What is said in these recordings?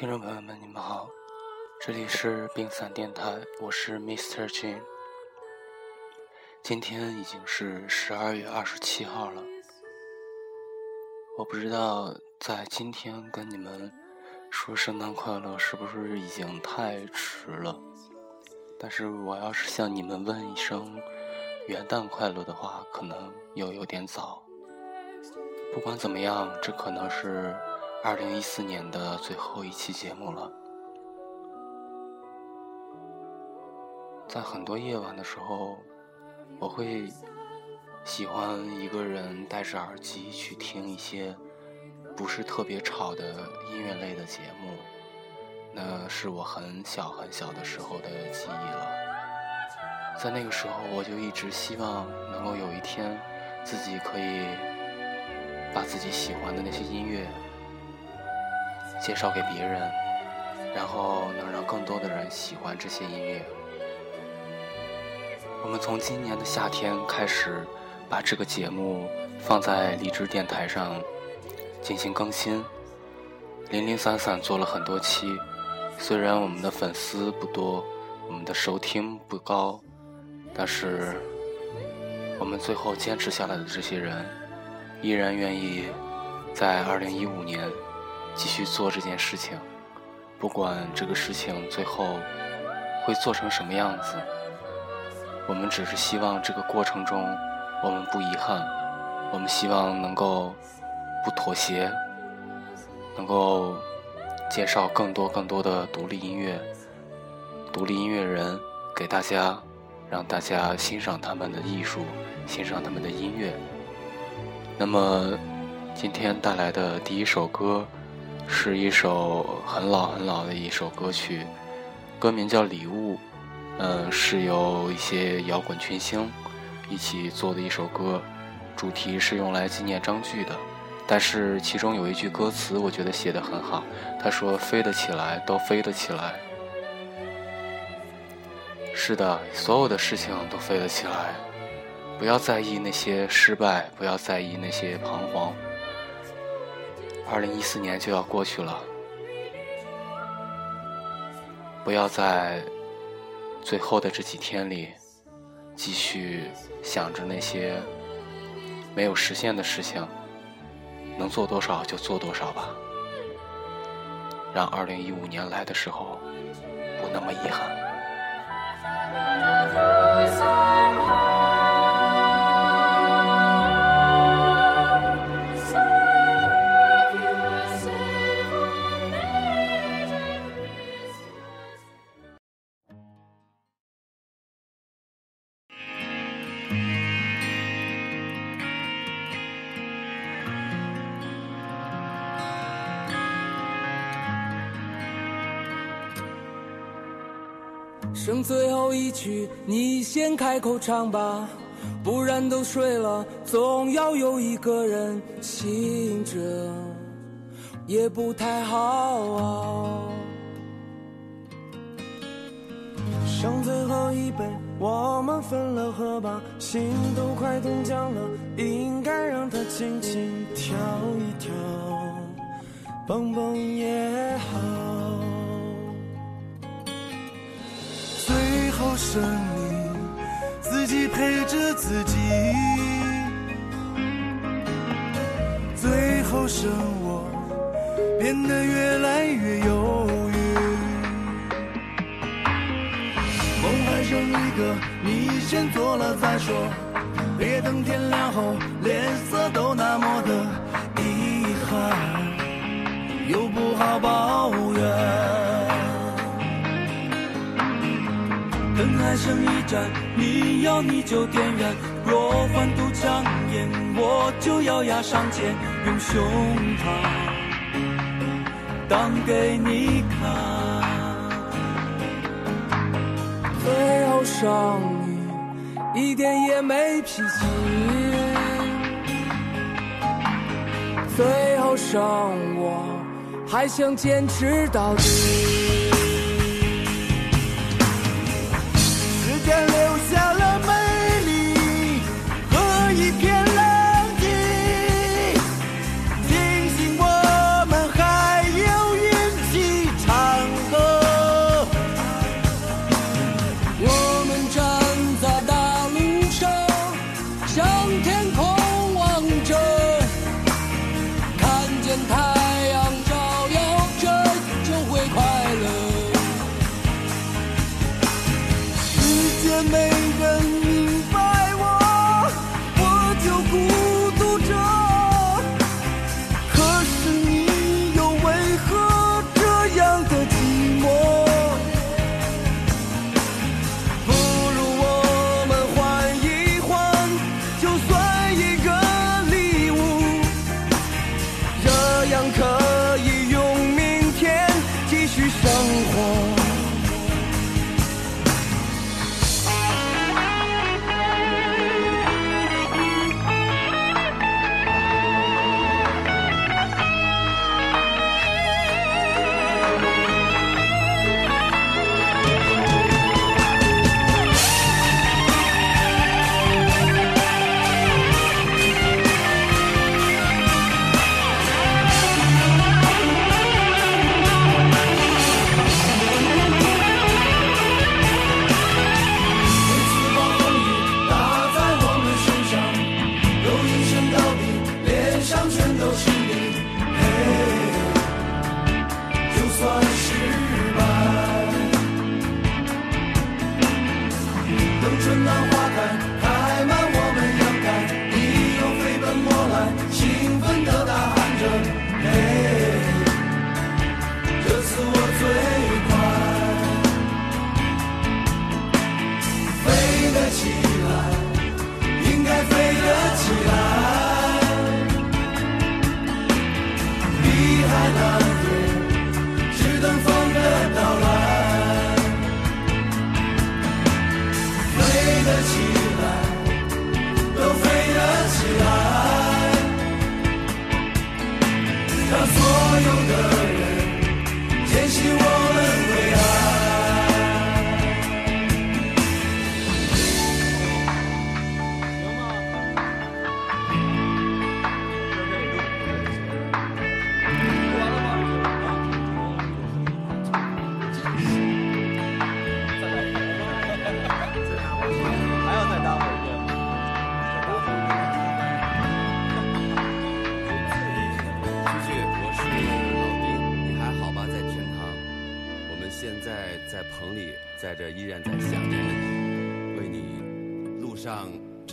听众朋友们，你们好，这里是冰伞电台，我是 Mr. Jin。今天已经是十二月二十七号了，我不知道在今天跟你们说圣诞快乐是不是已经太迟了，但是我要是向你们问一声元旦快乐的话，可能又有点早。不管怎么样，这可能是。二零一四年的最后一期节目了，在很多夜晚的时候，我会喜欢一个人戴着耳机去听一些不是特别吵的音乐类的节目，那是我很小很小的时候的记忆了。在那个时候，我就一直希望能够有一天，自己可以把自己喜欢的那些音乐。介绍给别人，然后能让更多的人喜欢这些音乐。我们从今年的夏天开始，把这个节目放在荔枝电台上进行更新，零零散散做了很多期。虽然我们的粉丝不多，我们的收听不高，但是我们最后坚持下来的这些人，依然愿意在二零一五年。继续做这件事情，不管这个事情最后会做成什么样子，我们只是希望这个过程中我们不遗憾，我们希望能够不妥协，能够介绍更多更多的独立音乐、独立音乐人给大家，让大家欣赏他们的艺术，欣赏他们的音乐。那么今天带来的第一首歌。是一首很老很老的一首歌曲，歌名叫《礼物》，嗯，是由一些摇滚群星一起做的一首歌，主题是用来纪念张炬的。但是其中有一句歌词，我觉得写的很好，他说：“飞得起来，都飞得起来。”是的，所有的事情都飞得起来，不要在意那些失败，不要在意那些彷徨。二零一四年就要过去了，不要在最后的这几天里继续想着那些没有实现的事情，能做多少就做多少吧，让二零一五年来的时候不那么遗憾。剩最后一曲，你先开口唱吧，不然都睡了，总要有一个人醒着，也不太好。剩最后一杯，我们分了喝吧，心都快冻僵了，应该让它轻轻跳一跳，蹦蹦也好。生命，自己陪着自己，最后剩我变得越来越忧郁。梦还剩一个，你先做了再说，别等天亮后脸色都那么的遗憾，又不好抱灯还剩一盏，你要你就点燃。若换堵枪眼，我就咬牙上前，用胸膛挡给你看。最后剩你，一点也没脾气。最后剩我，还想坚持到底。起来，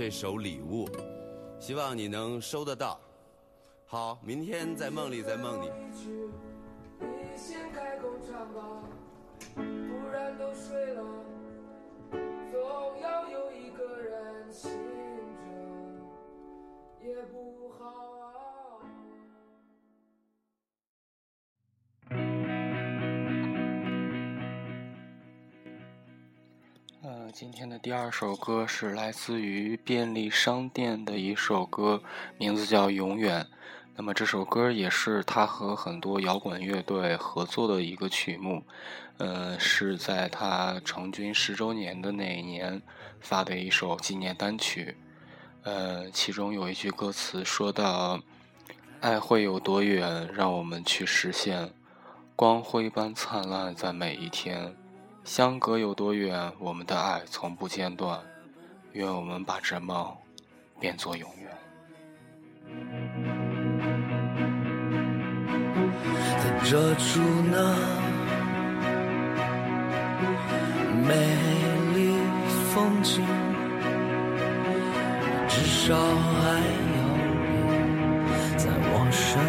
一首礼物，希望你能收得到。好，明天在梦里，在梦里。你，总要有一今天的第二首歌是来自于便利商店的一首歌，名字叫《永远》。那么这首歌也是他和很多摇滚乐队合作的一个曲目，呃，是在他成军十周年的那一年发的一首纪念单曲。呃，其中有一句歌词说到：“爱会有多远，让我们去实现，光辉般灿烂在每一天。”相隔有多远，我们的爱从不间断。愿我们把这梦变作永远。在这处那美丽风景，至少还有你在我身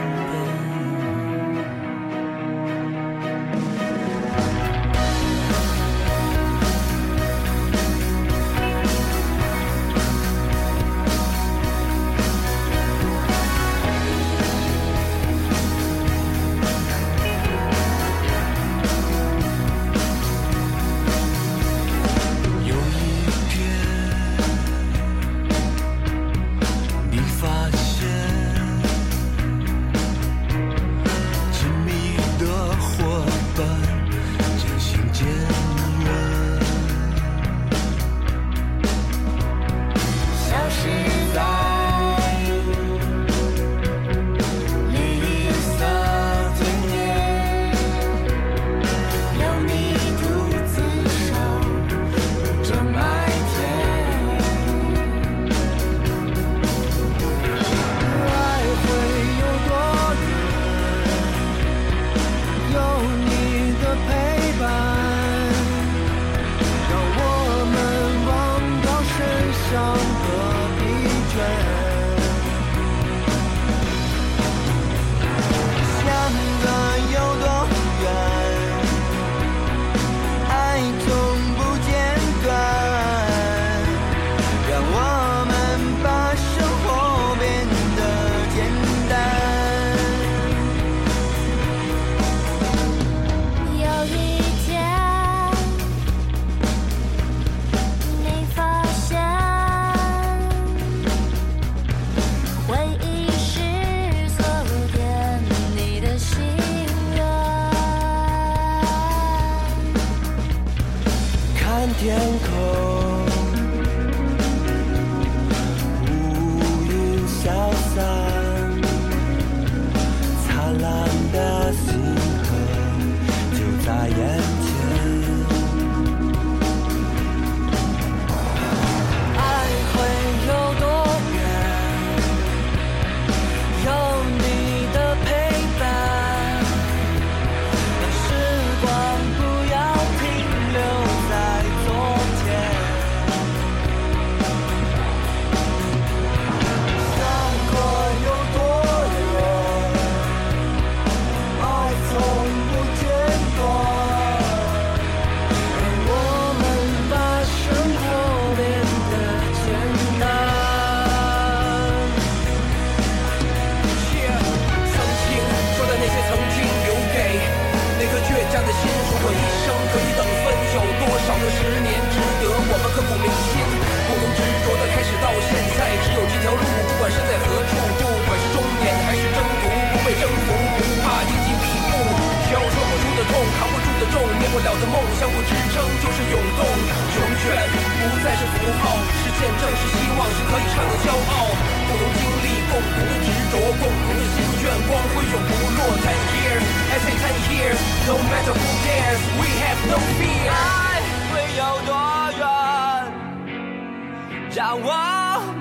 让我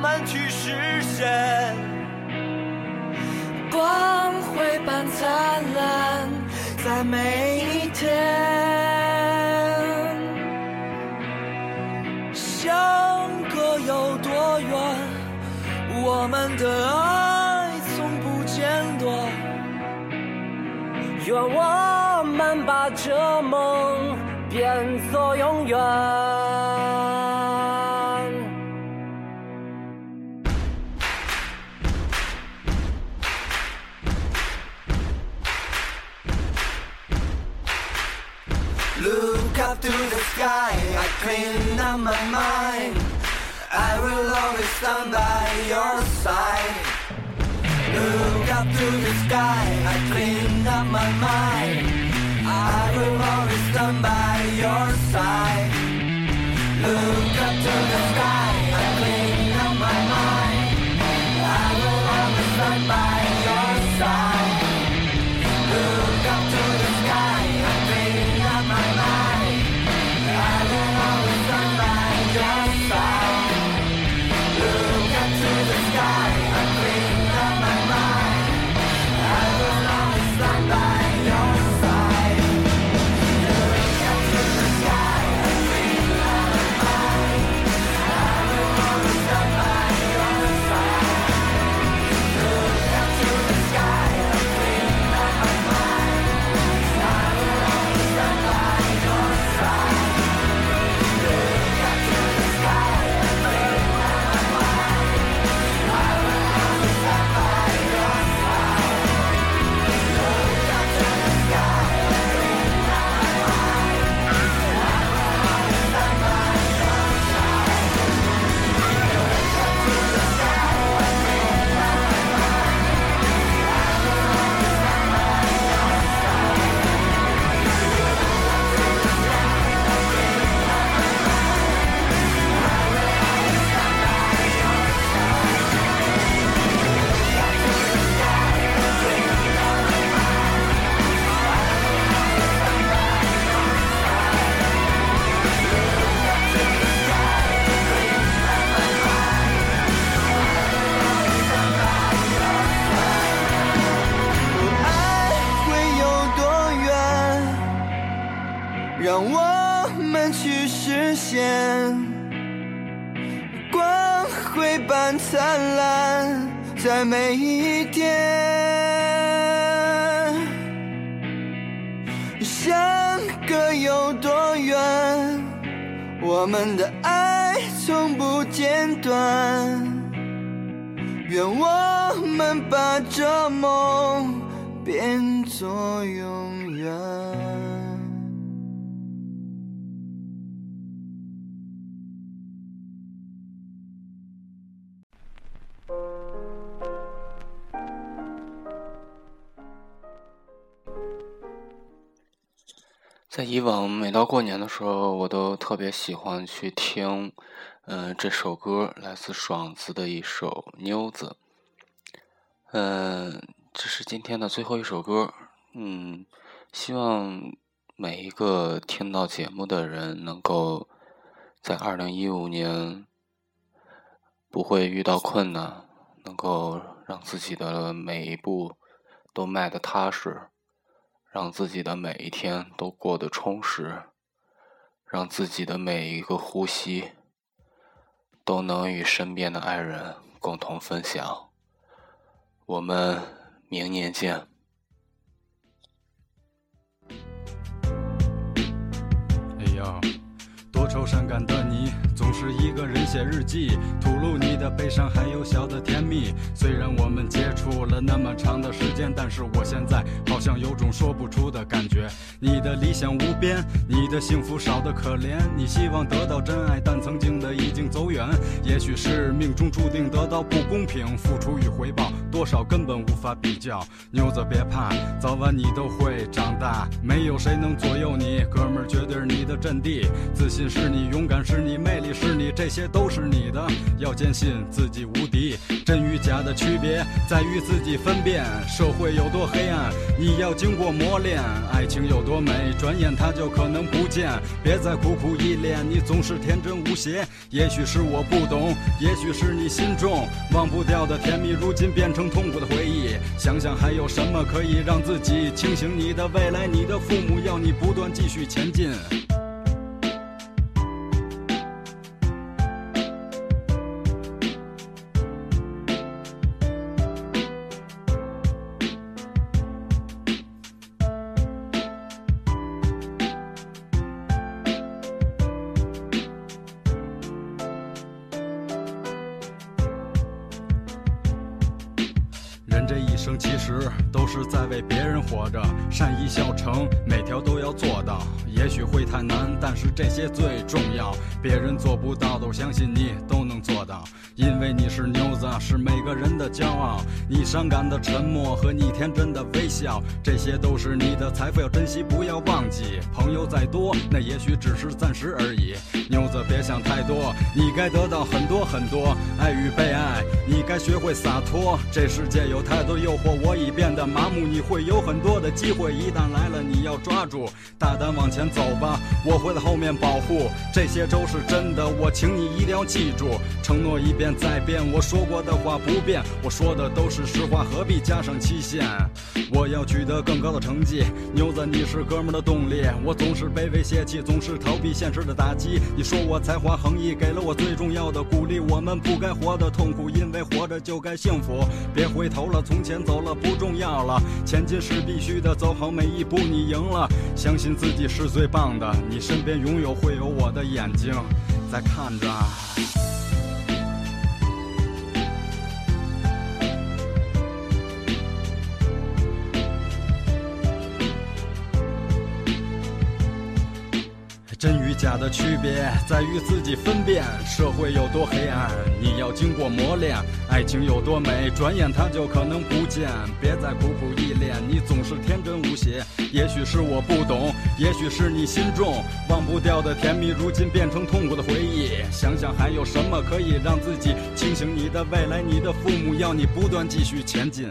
们去实现光辉般灿烂，在每一天相隔有多远，我们的爱从不间断，愿我们把这梦变作永远。up to the sky. I clean up my mind. I will always stand by your side. Look up to the sky. I clean up my mind. I will always stand by your side. Look up to the sky. 在每一天，相隔有多远，我们的爱从不间断，愿我们把这梦变作永远。在以往，每到过年的时候，我都特别喜欢去听，嗯，这首歌来自爽子的一首《妞子》。嗯，这是今天的最后一首歌。嗯，希望每一个听到节目的人，能够在二零一五年不会遇到困难，能够让自己的每一步都迈得踏实。让自己的每一天都过得充实，让自己的每一个呼吸都能与身边的爱人共同分享。我们明年见。哎呀，多愁善感的你。总是一个人写日记，吐露你的悲伤，还有小的甜蜜。虽然我们接触了那么长的时间，但是我现在好像有种说不出的感觉。你的理想无边，你的幸福少得可怜。你希望得到真爱，但曾经的已经走远。也许是命中注定得到不公平，付出与回报多少根本无法比较。妞子别怕，早晚你都会长大，没有谁能左右你。哥们儿绝对是你的阵地，自信是你，勇敢是你，魅力。是你，这些都是你的，要坚信自己无敌。真与假的区别在于自己分辨。社会有多黑暗，你要经过磨练。爱情有多美，转眼它就可能不见。别再苦苦依恋，你总是天真无邪。也许是我不懂，也许是你心中忘不掉的甜蜜，如今变成痛苦的回忆。想想还有什么可以让自己清醒？你的未来，你的父母要你不断继续前进。这些罪别人做不到的，我相信你都能做到。因为你是妞子，是每个人的骄傲。你伤感的沉默和你天真的微笑，这些都是你的财富，要珍惜，不要忘记。朋友再多，那也许只是暂时而已。妞子别想太多，你该得到很多很多爱与被爱，你该学会洒脱。这世界有太多诱惑。我已变得麻木，你会有很多的机会，一旦来了，你要抓住，大胆往前走吧，我会在后面保护。这些都是是真的，我请你一定要记住，承诺一变再变，我说过的话不变，我说的都是实话，何必加上期限？我要取得更高的成绩，牛子，你是哥们的动力，我总是卑微泄气，总是逃避现实的打击。你说我才华横溢，给了我最重要的鼓励。我们不该活得痛苦，因为活着就该幸福。别回头了，从前走。了不重要了，前进是必须的，走好每一步，你赢了。相信自己是最棒的，你身边永远会有我的眼睛在看着。假的区别在于自己分辨，社会有多黑暗，你要经过磨练；爱情有多美，转眼它就可能不见。别再苦苦依恋，你总是天真无邪。也许是我不懂，也许是你心中忘不掉的甜蜜，如今变成痛苦的回忆。想想还有什么可以让自己清醒？你的未来，你的父母要你不断继续前进。